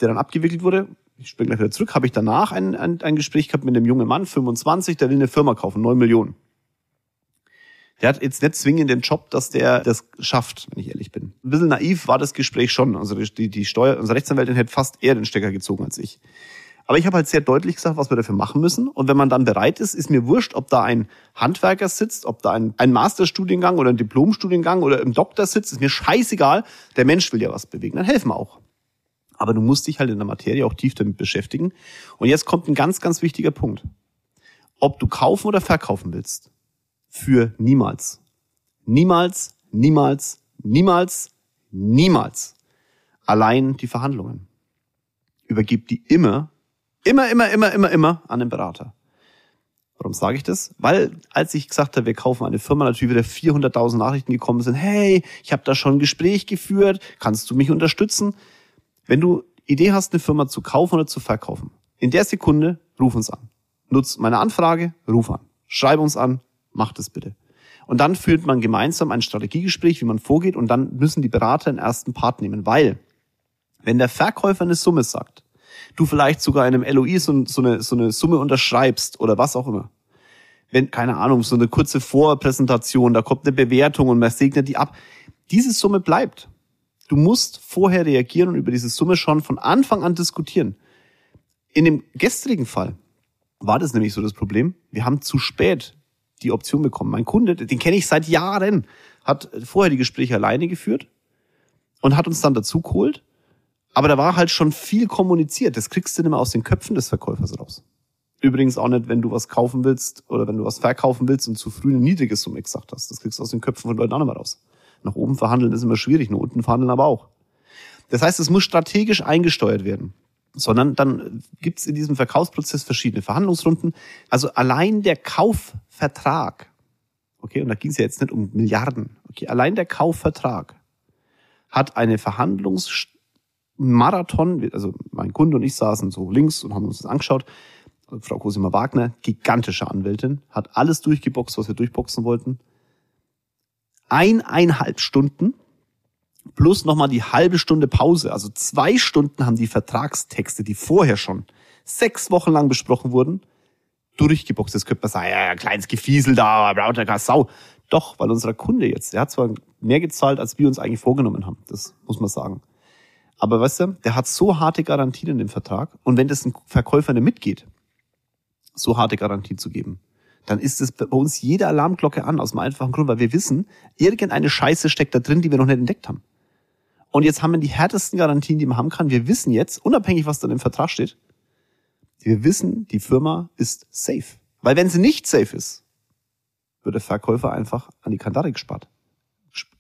der dann abgewickelt wurde, ich springe gleich wieder zurück, habe ich danach ein, ein, ein Gespräch gehabt mit einem jungen Mann, 25, der will eine Firma kaufen, 9 Millionen. Der hat jetzt nicht zwingend den Job, dass der das schafft, wenn ich ehrlich bin. Ein bisschen naiv war das Gespräch schon. Also die, die Steuer, unsere Rechtsanwältin hätte fast eher den Stecker gezogen als ich. Aber ich habe halt sehr deutlich gesagt, was wir dafür machen müssen. Und wenn man dann bereit ist, ist mir wurscht, ob da ein Handwerker sitzt, ob da ein, ein Masterstudiengang oder ein Diplomstudiengang oder im Doktor sitzt, ist mir scheißegal. Der Mensch will ja was bewegen, dann helfen wir auch. Aber du musst dich halt in der Materie auch tief damit beschäftigen. Und jetzt kommt ein ganz, ganz wichtiger Punkt. Ob du kaufen oder verkaufen willst. Für niemals. Niemals, niemals, niemals, niemals. Allein die Verhandlungen. Übergib die immer Immer, immer, immer, immer, immer an den Berater. Warum sage ich das? Weil als ich gesagt habe, wir kaufen eine Firma, natürlich wieder 400.000 Nachrichten gekommen sind. Hey, ich habe da schon ein Gespräch geführt. Kannst du mich unterstützen? Wenn du Idee hast, eine Firma zu kaufen oder zu verkaufen, in der Sekunde ruf uns an. Nutz meine Anfrage, ruf an. Schreib uns an, mach das bitte. Und dann führt man gemeinsam ein Strategiegespräch, wie man vorgeht, und dann müssen die Berater den ersten Part nehmen, weil wenn der Verkäufer eine Summe sagt, du vielleicht sogar in einem LOI so, so, eine, so eine Summe unterschreibst oder was auch immer. Wenn, keine Ahnung, so eine kurze Vorpräsentation, da kommt eine Bewertung und man segnet die ab. Diese Summe bleibt. Du musst vorher reagieren und über diese Summe schon von Anfang an diskutieren. In dem gestrigen Fall war das nämlich so das Problem. Wir haben zu spät die Option bekommen. Mein Kunde, den kenne ich seit Jahren, hat vorher die Gespräche alleine geführt und hat uns dann dazu geholt. Aber da war halt schon viel kommuniziert. Das kriegst du nicht mehr aus den Köpfen des Verkäufers raus. Übrigens auch nicht, wenn du was kaufen willst oder wenn du was verkaufen willst und zu früh eine niedrige Summe gesagt hast. Das kriegst du aus den Köpfen von Leuten auch nicht mehr raus. Nach oben verhandeln ist immer schwierig, nach unten verhandeln aber auch. Das heißt, es muss strategisch eingesteuert werden. Sondern dann gibt es in diesem Verkaufsprozess verschiedene Verhandlungsrunden. Also allein der Kaufvertrag, okay, und da ging es ja jetzt nicht um Milliarden, okay, allein der Kaufvertrag hat eine Verhandlungsmarathon, also mein Kunde und ich saßen so links und haben uns das angeschaut. Frau Cosima Wagner, gigantische Anwältin, hat alles durchgeboxt, was wir durchboxen wollten eineinhalb Stunden plus nochmal die halbe Stunde Pause. Also zwei Stunden haben die Vertragstexte, die vorher schon sechs Wochen lang besprochen wurden, durchgeboxt. Das könnte man sagen, ja, kleines Gefiesel da, braucht ja Sau. Doch, weil unser Kunde jetzt, der hat zwar mehr gezahlt, als wir uns eigentlich vorgenommen haben. Das muss man sagen. Aber weißt du, der hat so harte Garantien in dem Vertrag. Und wenn das ein Verkäufer nicht mitgeht, so harte Garantien zu geben, dann ist es bei uns jede Alarmglocke an, aus dem einfachen Grund, weil wir wissen, irgendeine Scheiße steckt da drin, die wir noch nicht entdeckt haben. Und jetzt haben wir die härtesten Garantien, die man haben kann. Wir wissen jetzt, unabhängig was da im Vertrag steht, wir wissen, die Firma ist safe. Weil wenn sie nicht safe ist, wird der Verkäufer einfach an die Kandare gespart.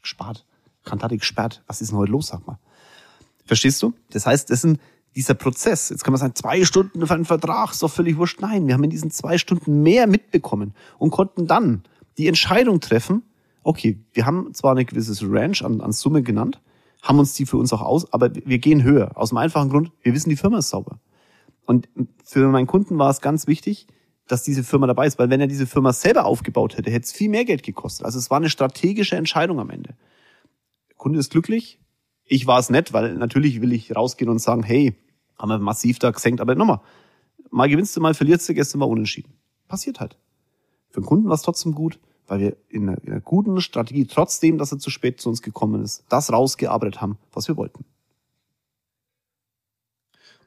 Gespart. Kandare gesperrt. Was ist denn heute los, sag mal? Verstehst du? Das heißt, das sind dieser Prozess, jetzt kann man sagen, zwei Stunden für einen Vertrag, ist doch völlig wurscht. Nein, wir haben in diesen zwei Stunden mehr mitbekommen und konnten dann die Entscheidung treffen, okay, wir haben zwar eine gewisse Range an, an Summe genannt, haben uns die für uns auch aus, aber wir gehen höher. Aus dem einfachen Grund, wir wissen, die Firma ist sauber. Und für meinen Kunden war es ganz wichtig, dass diese Firma dabei ist, weil wenn er diese Firma selber aufgebaut hätte, hätte es viel mehr Geld gekostet. Also es war eine strategische Entscheidung am Ende. Der Kunde ist glücklich, ich war es nicht, weil natürlich will ich rausgehen und sagen, hey, haben wir massiv da gesenkt, aber nochmal, mal gewinnst du, mal verlierst du, gestern war unentschieden. Passiert halt. Für den Kunden war es trotzdem gut, weil wir in einer, in einer guten Strategie, trotzdem, dass er zu spät zu uns gekommen ist, das rausgearbeitet haben, was wir wollten.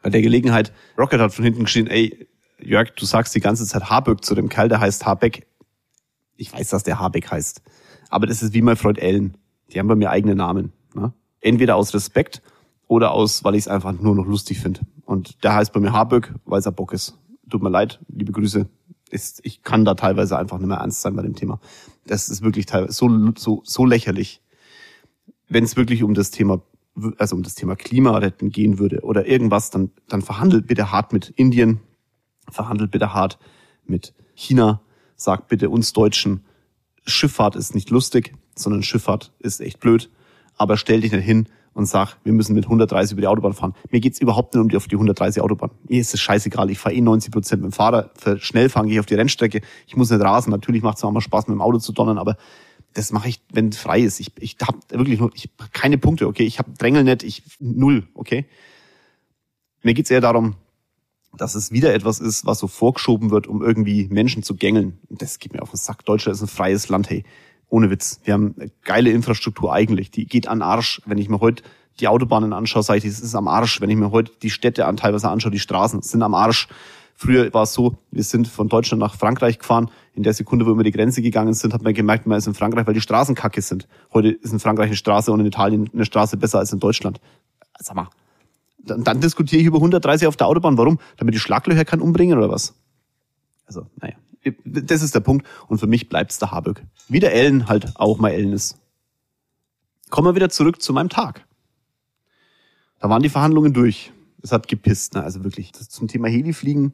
Bei der Gelegenheit, Rocket hat von hinten geschrien, ey, Jörg, du sagst die ganze Zeit Habeck zu dem Kerl, der heißt Habeck. Ich weiß, dass der Habeck heißt. Aber das ist wie mein Freund Ellen. Die haben bei mir eigene Namen. Ne? Entweder aus Respekt oder aus, weil ich es einfach nur noch lustig finde. Und der heißt bei mir Haböck, weil es ein Bock ist. Tut mir leid, liebe Grüße. Ist, ich kann da teilweise einfach nicht mehr ernst sein bei dem Thema. Das ist wirklich teilweise so, so, so lächerlich. Wenn es wirklich um das Thema, also um das Thema Klimaretten gehen würde oder irgendwas, dann, dann verhandelt bitte hart mit Indien, verhandelt bitte hart mit China, sagt bitte uns Deutschen, Schifffahrt ist nicht lustig, sondern Schifffahrt ist echt blöd aber stell dich nicht hin und sag, wir müssen mit 130 über die Autobahn fahren. Mir geht's überhaupt nicht um die auf die 130 Autobahn. Mir ist es scheißegal. Ich fahre eh 90 Prozent mit dem Fahrer. Für schnell fahren gehe ich auf die Rennstrecke. Ich muss nicht rasen. Natürlich macht es auch mal Spaß, mit dem Auto zu donnern, aber das mache ich, wenn es frei ist. Ich, ich habe wirklich nur, ich hab keine Punkte, okay. Ich habe Drängel nicht, ich null, okay. Mir geht's eher darum, dass es wieder etwas ist, was so vorgeschoben wird, um irgendwie Menschen zu gängeln. Das geht mir auf den Sack. Deutschland ist ein freies Land, hey. Ohne Witz. Wir haben geile Infrastruktur eigentlich. Die geht an Arsch. Wenn ich mir heute die Autobahnen anschaue, sage ich, es ist am Arsch. Wenn ich mir heute die Städte an teilweise anschaue, die Straßen sind am Arsch. Früher war es so, wir sind von Deutschland nach Frankreich gefahren. In der Sekunde, wo wir über die Grenze gegangen sind, hat man gemerkt, man ist in Frankreich, weil die Straßen kacke sind. Heute ist in Frankreich eine Straße und in Italien eine Straße besser als in Deutschland. Sag mal. Dann, dann diskutiere ich über 130 auf der Autobahn. Warum? Damit die Schlaglöcher kann umbringen oder was? Also, naja das ist der Punkt. Und für mich bleibt's der Haböck. Wie der Ellen halt auch mal Ellen ist. Kommen wir wieder zurück zu meinem Tag. Da waren die Verhandlungen durch. Es hat gepisst, ne? also wirklich. Das zum Thema Helifliegen,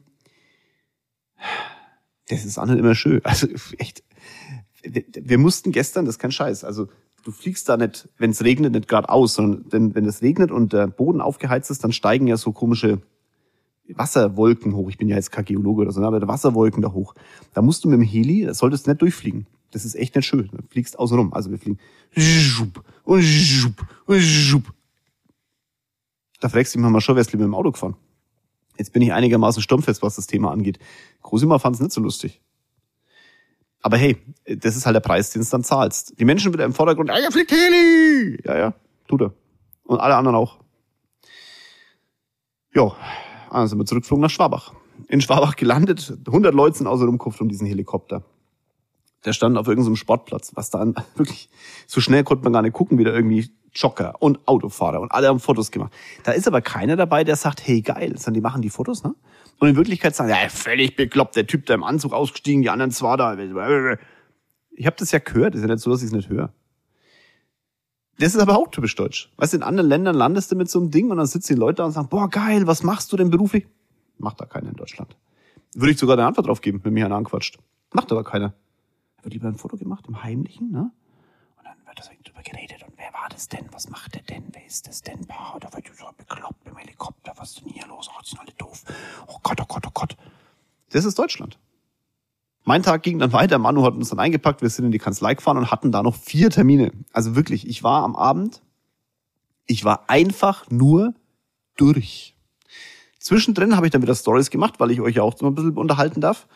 das ist auch nicht immer schön. Also echt. Wir mussten gestern, das ist kein Scheiß, also du fliegst da nicht, wenn es regnet, nicht gerade aus, sondern wenn es regnet und der Boden aufgeheizt ist, dann steigen ja so komische Wasserwolken hoch. Ich bin ja jetzt kein Geologe oder so, aber Wasserwolken da hoch. Da musst du mit dem Heli, das solltest du nicht durchfliegen. Das ist echt nicht schön. Du fliegst außen rum. Also wir fliegen. Da fragst du mich mal schon, wärst du lieber mit dem Auto gefahren? Jetzt bin ich einigermaßen sturmfest, was das Thema angeht. Cosima fand es nicht so lustig. Aber hey, das ist halt der Preis, den du dann zahlst. Die Menschen wieder im Vordergrund, ja, Flikeli! Ja, ja, tut er. Und alle anderen auch. Jo, dann sind wir zurückgeflogen nach Schwabach. In Schwabach gelandet, 100 Leute sind außer rumkupft um diesen Helikopter. Der stand auf irgendeinem Sportplatz, was da wirklich, so schnell konnte man gar nicht gucken, wie da irgendwie Jogger und Autofahrer und alle haben Fotos gemacht. Da ist aber keiner dabei, der sagt, hey geil, sondern die machen die Fotos, ne? Und in Wirklichkeit sagen, ja, völlig bekloppt, der Typ, der im Anzug ausgestiegen, die anderen zwar da. Ich habe das ja gehört, ist ja nicht so, dass ich es nicht höre. Das ist aber auch typisch deutsch. Weißt du, in anderen Ländern landest du mit so einem Ding und dann sitzen die Leute da und sagen, boah, geil, was machst du denn beruflich? Macht da keiner in Deutschland. Würde ich sogar eine Antwort drauf geben, wenn mich einer anquatscht. Macht aber keiner. Wird lieber ein Foto gemacht im Heimlichen, ne? Und dann wird das drüber geredet. Und wer war das denn? Was macht der denn? Wer ist das denn? Boah, da wird so bekloppt im Helikopter. Was ist denn hier los? Oh, die sind alle doof. Oh Gott, oh Gott, oh Gott. Das ist Deutschland. Mein Tag ging dann weiter. Manu hat uns dann eingepackt. Wir sind in die Kanzlei gefahren und hatten da noch vier Termine. Also wirklich, ich war am Abend, ich war einfach nur durch. Zwischendrin habe ich dann wieder Stories gemacht, weil ich euch ja auch so ein bisschen unterhalten darf.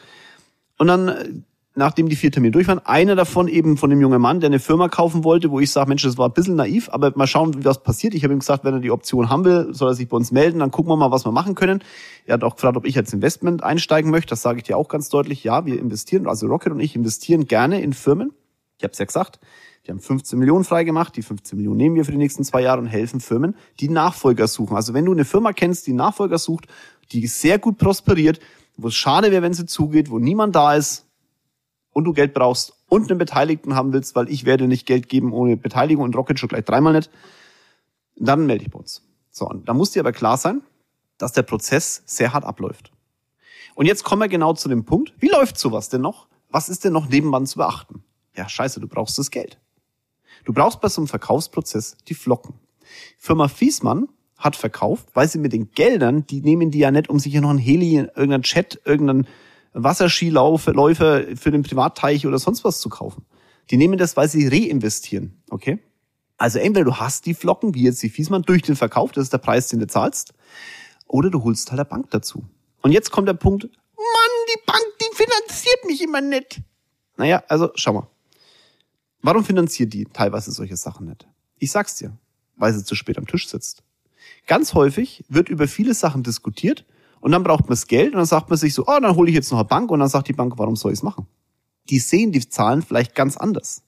Und dann äh, nachdem die vier Termine durch waren. Einer davon eben von dem jungen Mann, der eine Firma kaufen wollte, wo ich sage, Mensch, das war ein bisschen naiv, aber mal schauen, wie was passiert. Ich habe ihm gesagt, wenn er die Option haben will, soll er sich bei uns melden, dann gucken wir mal, was wir machen können. Er hat auch gefragt, ob ich als Investment einsteigen möchte. Das sage ich dir auch ganz deutlich. Ja, wir investieren, also Rocket und ich investieren gerne in Firmen. Ich habe es ja gesagt. Wir haben 15 Millionen freigemacht. Die 15 Millionen nehmen wir für die nächsten zwei Jahre und helfen Firmen, die Nachfolger suchen. Also wenn du eine Firma kennst, die Nachfolger sucht, die sehr gut prosperiert, wo es schade wäre, wenn sie zugeht, wo niemand da ist, und du Geld brauchst und einen Beteiligten haben willst, weil ich werde nicht Geld geben ohne Beteiligung und Rocket schon gleich dreimal nicht, dann melde ich bei uns. So, und da muss dir aber klar sein, dass der Prozess sehr hart abläuft. Und jetzt kommen wir genau zu dem Punkt, wie läuft sowas denn noch? Was ist denn noch nebenan zu beachten? Ja, scheiße, du brauchst das Geld. Du brauchst bei so einem Verkaufsprozess die Flocken. Firma Fiesmann hat verkauft, weil sie mit den Geldern, die nehmen die ja nicht, um sich hier noch ein Heli, irgendeinen Chat, irgendeinen Wasserskiläufer für den Privatteich oder sonst was zu kaufen. Die nehmen das, weil sie reinvestieren, okay? Also entweder du hast die Flocken, wie jetzt die Fiesmann, durch den Verkauf, das ist der Preis, den du zahlst, oder du holst halt der Bank dazu. Und jetzt kommt der Punkt, Mann, die Bank, die finanziert mich immer nicht. Naja, also schau mal. Warum finanziert die teilweise solche Sachen nicht? Ich sag's dir, weil sie zu spät am Tisch sitzt. Ganz häufig wird über viele Sachen diskutiert und dann braucht man das Geld und dann sagt man sich so, oh, dann hole ich jetzt noch eine Bank und dann sagt die Bank, warum soll ich es machen? Die sehen die Zahlen vielleicht ganz anders.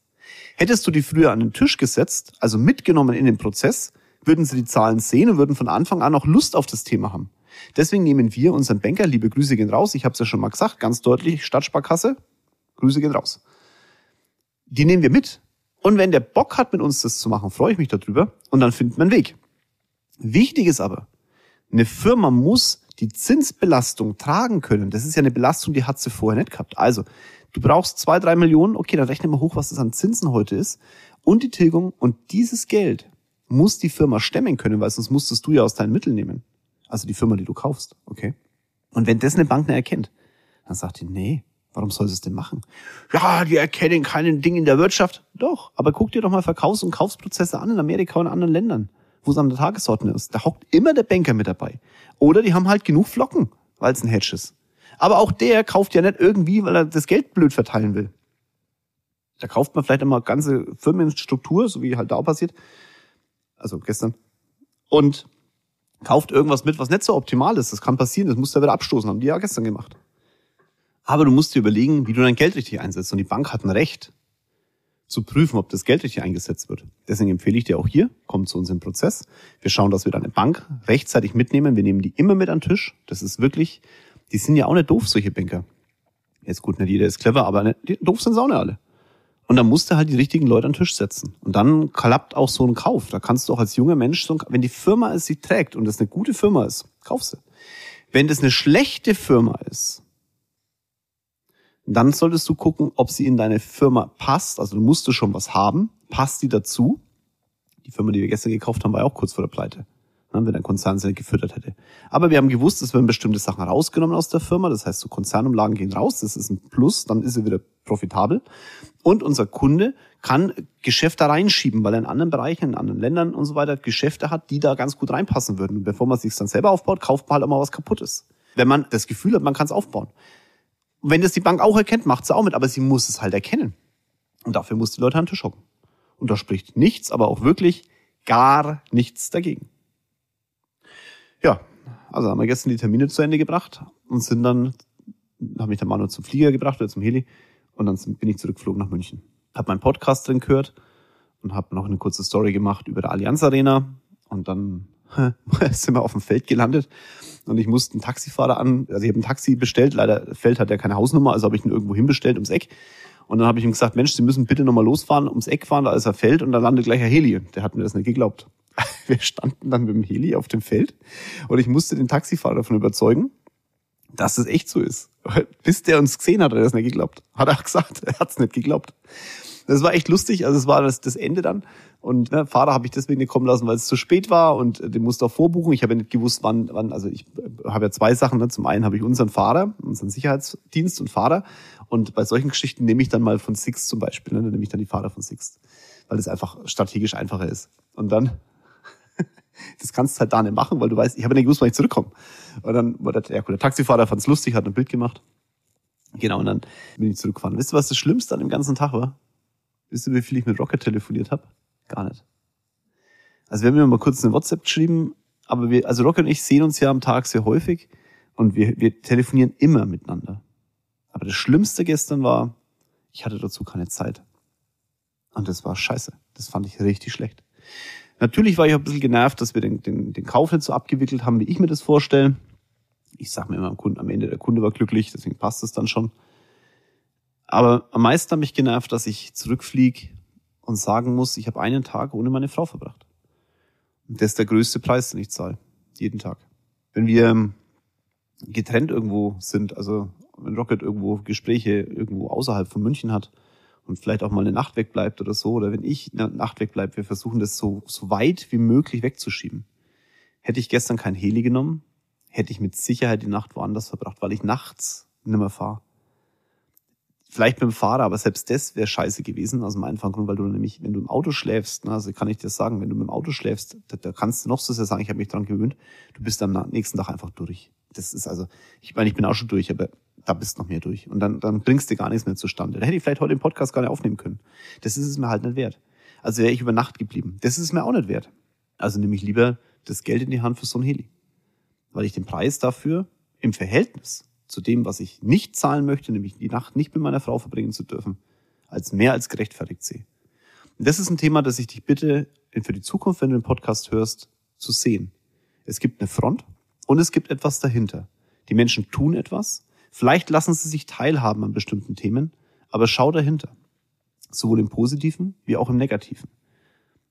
Hättest du die früher an den Tisch gesetzt, also mitgenommen in den Prozess, würden sie die Zahlen sehen und würden von Anfang an auch Lust auf das Thema haben. Deswegen nehmen wir unseren Banker, liebe Grüße gehen raus, ich habe es ja schon mal gesagt, ganz deutlich, Stadtsparkasse, Grüße gehen raus. Die nehmen wir mit. Und wenn der Bock hat, mit uns das zu machen, freue ich mich darüber und dann findet man einen Weg. Wichtig ist aber, eine Firma muss die Zinsbelastung tragen können, das ist ja eine Belastung, die hat sie vorher nicht gehabt. Also, du brauchst zwei, drei Millionen, okay, dann rechne mal hoch, was das an Zinsen heute ist. Und die Tilgung und dieses Geld muss die Firma stemmen können, weil sonst musstest du ja aus deinen Mitteln nehmen. Also die Firma, die du kaufst, okay? Und wenn das eine Bank nicht erkennt, dann sagt die, nee, warum soll sie es denn machen? Ja, die erkennen keinen Ding in der Wirtschaft. Doch, aber guck dir doch mal Verkaufs- und Kaufsprozesse an in Amerika und anderen Ländern wo es an der Tagesordnung ist. Da hockt immer der Banker mit dabei. Oder die haben halt genug Flocken, weil es ein Hedge ist. Aber auch der kauft ja nicht irgendwie, weil er das Geld blöd verteilen will. Da kauft man vielleicht immer ganze Firmenstruktur, so wie halt da passiert. Also gestern. Und kauft irgendwas mit, was nicht so optimal ist. Das kann passieren, das muss der wieder abstoßen, haben die ja gestern gemacht. Aber du musst dir überlegen, wie du dein Geld richtig einsetzt. Und die Bank hat ein Recht, zu prüfen, ob das Geld richtig eingesetzt wird. Deswegen empfehle ich dir auch hier, komm zu uns im Prozess. Wir schauen, dass wir deine Bank rechtzeitig mitnehmen. Wir nehmen die immer mit an den Tisch. Das ist wirklich, die sind ja auch nicht doof, solche Banker. Jetzt gut, nicht jeder ist clever, aber nicht, doof sind sie auch nicht alle. Und dann musst du halt die richtigen Leute an den Tisch setzen. Und dann klappt auch so ein Kauf. Da kannst du auch als junger Mensch, so ein, wenn die Firma es sie trägt und das eine gute Firma ist, kauf sie. Wenn das eine schlechte Firma ist, dann solltest du gucken, ob sie in deine Firma passt. Also du musst du schon was haben. Passt die dazu? Die Firma, die wir gestern gekauft haben, war ja auch kurz vor der Pleite. ne, wenn der Konzern sie nicht gefüttert hätte. Aber wir haben gewusst, es werden bestimmte Sachen rausgenommen aus der Firma. Das heißt, so Konzernumlagen gehen raus. Das ist ein Plus. Dann ist er wieder profitabel. Und unser Kunde kann Geschäfte reinschieben, weil er in anderen Bereichen, in anderen Ländern und so weiter Geschäfte hat, die da ganz gut reinpassen würden. Und bevor man sich dann selber aufbaut, kauft man halt immer was kaputtes. Wenn man das Gefühl hat, man kann es aufbauen. Wenn das die Bank auch erkennt, macht sie auch mit, aber sie muss es halt erkennen. Und dafür muss die Leute an den Tisch hocken. Und da spricht nichts, aber auch wirklich gar nichts dagegen. Ja, also haben wir gestern die Termine zu Ende gebracht und sind dann, haben mich der Manu zum Flieger gebracht oder zum Heli und dann bin ich zurückgeflogen nach München. Hab meinen Podcast drin gehört und habe noch eine kurze Story gemacht über der Allianz Arena und dann sind wir auf dem Feld gelandet und ich musste einen Taxifahrer an, also ich habe ein Taxi bestellt, leider Feld hat ja keine Hausnummer, also habe ich ihn irgendwo hinbestellt ums Eck und dann habe ich ihm gesagt, Mensch, Sie müssen bitte nochmal losfahren, ums Eck fahren, da ist er Feld und da landet gleich ein Heli. Der hat mir das nicht geglaubt. Wir standen dann mit dem Heli auf dem Feld und ich musste den Taxifahrer davon überzeugen, dass es echt so ist. Bis der uns gesehen hat, hat er das nicht geglaubt. Hat er gesagt, er hat es nicht geglaubt. Das war echt lustig, also es war das, das Ende dann. Und ne, Fahrer habe ich deswegen nicht kommen lassen, weil es zu spät war und den musste auch vorbuchen. Ich habe ja nicht gewusst, wann, wann, also ich habe ja zwei Sachen. Ne? Zum einen habe ich unseren Fahrer, unseren Sicherheitsdienst und Fahrer. Und bei solchen Geschichten nehme ich dann mal von Six zum Beispiel, ne? dann nehme ich dann die Fahrer von Six, weil es einfach strategisch einfacher ist. Und dann, das kannst du halt da nicht machen, weil du weißt, ich habe nicht gewusst, wann ich zurückkomme. Und dann war der, ja, der Taxifahrer fand es lustig, hat ein Bild gemacht. Genau, und dann bin ich zurückgefahren. Wisst ihr, was das Schlimmste an dem ganzen Tag war? Wisst ihr, wie viel ich mit Rocket telefoniert habe? Gar nicht. Also wir haben ja mal kurz eine WhatsApp geschrieben, aber wir, also Rocket und ich sehen uns ja am Tag sehr häufig und wir, wir telefonieren immer miteinander. Aber das Schlimmste gestern war, ich hatte dazu keine Zeit. Und das war scheiße. Das fand ich richtig schlecht. Natürlich war ich auch ein bisschen genervt, dass wir den, den, den Kauf nicht so abgewickelt haben, wie ich mir das vorstelle. Ich sag mir immer am Kunden, am Ende der Kunde war glücklich, deswegen passt es dann schon. Aber am meisten hat mich genervt, dass ich zurückfliege und sagen muss, ich habe einen Tag ohne meine Frau verbracht. Und das ist der größte Preis, den ich zahle. Jeden Tag. Wenn wir ähm, getrennt irgendwo sind, also wenn Rocket irgendwo Gespräche irgendwo außerhalb von München hat und vielleicht auch mal eine Nacht wegbleibt oder so, oder wenn ich eine Nacht wegbleibe, wir versuchen das so, so weit wie möglich wegzuschieben. Hätte ich gestern kein Heli genommen, hätte ich mit Sicherheit die Nacht woanders verbracht, weil ich nachts nimmer fahre. Vielleicht mit dem Fahrer, aber selbst das wäre scheiße gewesen, aus dem einfachen Grund, weil du nämlich, wenn du im Auto schläfst, ne, also kann ich dir sagen, wenn du mit dem Auto schläfst, da, da kannst du noch so sehr sagen, ich habe mich dran gewöhnt, du bist am nächsten Tag einfach durch. Das ist also, ich meine, ich bin auch schon durch, aber da bist noch mehr durch. Und dann, dann bringst du gar nichts mehr zustande. Da hätte ich vielleicht heute den Podcast gar nicht aufnehmen können. Das ist es mir halt nicht wert. Also wäre ich über Nacht geblieben. Das ist es mir auch nicht wert. Also nehme ich lieber das Geld in die Hand für so ein Heli. Weil ich den Preis dafür im Verhältnis zu dem, was ich nicht zahlen möchte, nämlich die Nacht nicht mit meiner Frau verbringen zu dürfen, als mehr als gerechtfertigt sehe. Und das ist ein Thema, das ich dich bitte für die Zukunft, wenn du den Podcast hörst, zu sehen. Es gibt eine Front und es gibt etwas dahinter. Die Menschen tun etwas, vielleicht lassen sie sich teilhaben an bestimmten Themen, aber schau dahinter. Sowohl im Positiven wie auch im Negativen.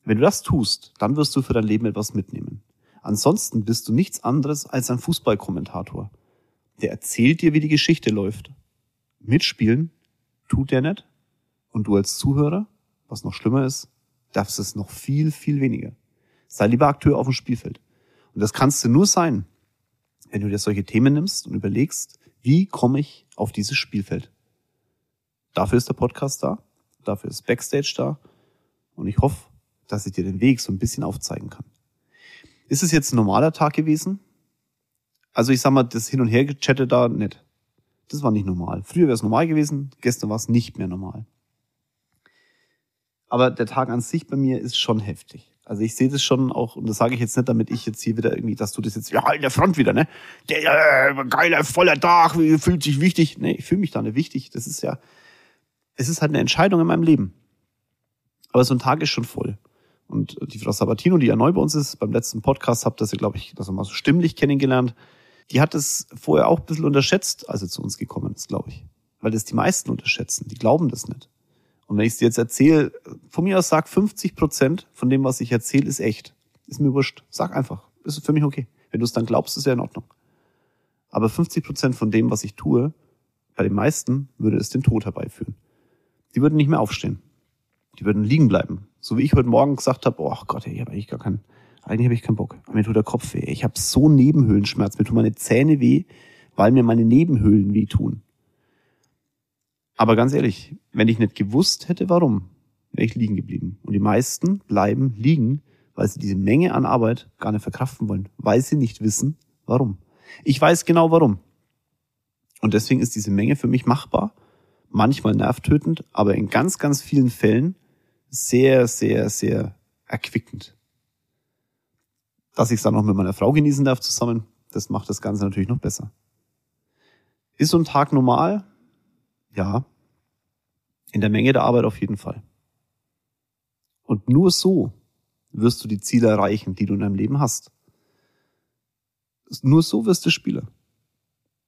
Wenn du das tust, dann wirst du für dein Leben etwas mitnehmen. Ansonsten bist du nichts anderes als ein Fußballkommentator, der erzählt dir, wie die Geschichte läuft. Mitspielen tut der nicht. Und du als Zuhörer, was noch schlimmer ist, darfst es noch viel, viel weniger. Sei lieber Akteur auf dem Spielfeld. Und das kannst du nur sein, wenn du dir solche Themen nimmst und überlegst, wie komme ich auf dieses Spielfeld? Dafür ist der Podcast da, dafür ist Backstage da und ich hoffe, dass ich dir den Weg so ein bisschen aufzeigen kann. Ist es jetzt ein normaler Tag gewesen? Also ich sag mal, das Hin- und Her-Chatte da nicht. Das war nicht normal. Früher wäre es normal gewesen, gestern war es nicht mehr normal. Aber der Tag an sich bei mir ist schon heftig. Also ich sehe das schon auch, und das sage ich jetzt nicht, damit ich jetzt hier wieder irgendwie, dass du das jetzt, ja, in der Front wieder, ne? Der äh, geiler, voller Tag, fühlt sich wichtig. Nee, ich fühle mich da nicht wichtig. Das ist ja, es ist halt eine Entscheidung in meinem Leben. Aber so ein Tag ist schon voll. Und die Frau Sabatino, die ja neu bei uns ist, beim letzten Podcast habt ihr sie, glaube ich, das mal so stimmlich kennengelernt. Die hat es vorher auch ein bisschen unterschätzt, als sie zu uns gekommen ist, glaube ich. Weil das die meisten unterschätzen. Die glauben das nicht. Und wenn ich es dir jetzt erzähle, von mir aus sag 50 Prozent von dem, was ich erzähle, ist echt. Ist mir wurscht. Sag einfach. Ist für mich okay. Wenn du es dann glaubst, ist ja in Ordnung. Aber 50 Prozent von dem, was ich tue, bei den meisten würde es den Tod herbeiführen. Die würden nicht mehr aufstehen. Die würden liegen bleiben. So wie ich heute Morgen gesagt habe, oh Gott, ich habe eigentlich gar keinen, eigentlich habe ich keinen Bock. Mir tut der Kopf weh. Ich habe so Nebenhöhlenschmerz. Mir tun meine Zähne weh, weil mir meine Nebenhöhlen wehtun. Aber ganz ehrlich, wenn ich nicht gewusst hätte, warum, wäre ich liegen geblieben. Und die meisten bleiben liegen, weil sie diese Menge an Arbeit gar nicht verkraften wollen, weil sie nicht wissen, warum. Ich weiß genau warum. Und deswegen ist diese Menge für mich machbar, manchmal nervtötend, aber in ganz, ganz vielen Fällen sehr, sehr, sehr erquickend. Dass ich es dann noch mit meiner Frau genießen darf zusammen, das macht das Ganze natürlich noch besser. Ist so ein Tag normal? Ja. In der Menge der Arbeit auf jeden Fall. Und nur so wirst du die Ziele erreichen, die du in deinem Leben hast. Nur so wirst du Spieler.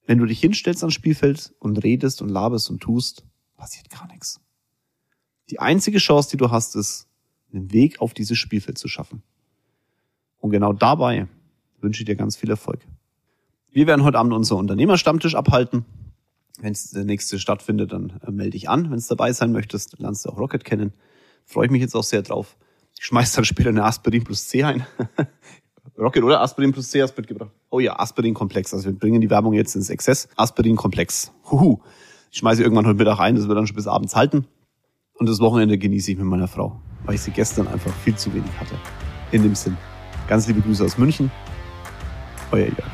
Wenn du dich hinstellst ans Spielfeld und redest und laberst und tust, passiert gar nichts. Die einzige Chance, die du hast, ist, einen Weg auf dieses Spielfeld zu schaffen. Und genau dabei wünsche ich dir ganz viel Erfolg. Wir werden heute Abend unser Unternehmerstammtisch abhalten. Wenn es der nächste stattfindet, dann äh, melde dich an. Wenn es dabei sein möchtest, lernst du auch Rocket kennen. Freue ich mich jetzt auch sehr drauf. Ich schmeiß dann später eine Aspirin plus C ein. Rocket oder Aspirin plus C hast mitgebracht. Oh ja, Aspirin Komplex. Also wir bringen die Werbung jetzt ins Exzess. Aspirin Komplex. Huhu. Ich schmeiße irgendwann heute Mittag ein, das wird dann schon bis abends halten. Und das Wochenende genieße ich mit meiner Frau, weil ich sie gestern einfach viel zu wenig hatte. In dem Sinn. Ganz liebe Grüße aus München. Euer Jörg.